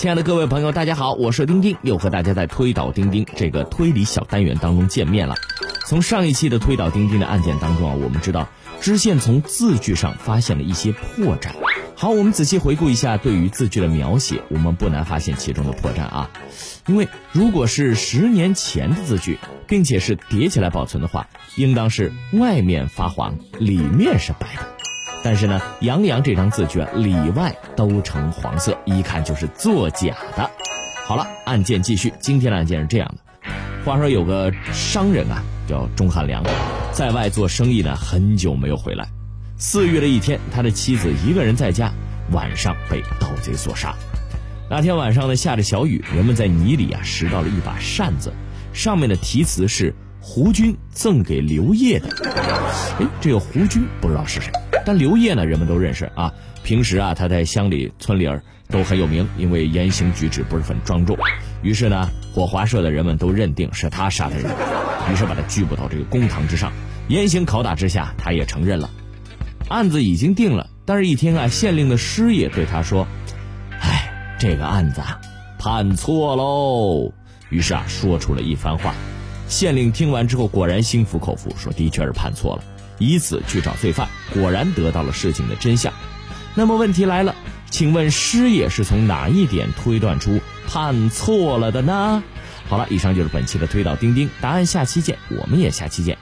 亲爱的各位朋友，大家好，我是丁丁，又和大家在推导钉钉这个推理小单元当中见面了。从上一期的推导钉钉的案件当中啊，我们知道知县从字句上发现了一些破绽。好，我们仔细回顾一下对于字句的描写，我们不难发现其中的破绽啊。因为如果是十年前的字句，并且是叠起来保存的话，应当是外面发黄，里面是白的。但是呢，杨洋这张字据，里外都呈黄色，一看就是作假的。好了，案件继续。今天的案件是这样的：话说有个商人啊，叫钟汉良，在外做生意呢，很久没有回来。四月的一天，他的妻子一个人在家，晚上被盗贼所杀。那天晚上呢，下着小雨，人们在泥里啊拾到了一把扇子，上面的题词是胡军赠给刘烨的。哎，这个胡军不知道是谁。但刘烨呢，人们都认识啊。平时啊，他在乡里村里儿都很有名，因为言行举止不是很庄重。于是呢，火华社的人们都认定是他杀的人，于是把他拘捕到这个公堂之上，严刑拷打之下，他也承认了。案子已经定了，但是一听啊，县令的师爷对他说：“哎，这个案子啊，判错喽。”于是啊，说出了一番话。县令听完之后，果然心服口服，说：“的确是判错了。”以此去找罪犯，果然得到了事情的真相。那么问题来了，请问师爷是从哪一点推断出判错了的呢？好了，以上就是本期的推导钉钉，答案下期见，我们也下期见。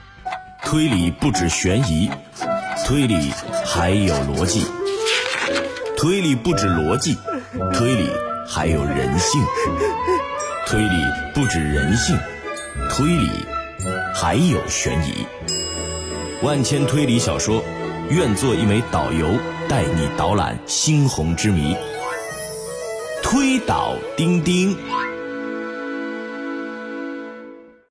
推理不止悬疑，推理还有逻辑；推理不止逻辑，推理还有人性；推理不止人性，推理还有悬疑。万千推理小说，愿做一枚导游，带你导览猩红之谜。推倒钉钉。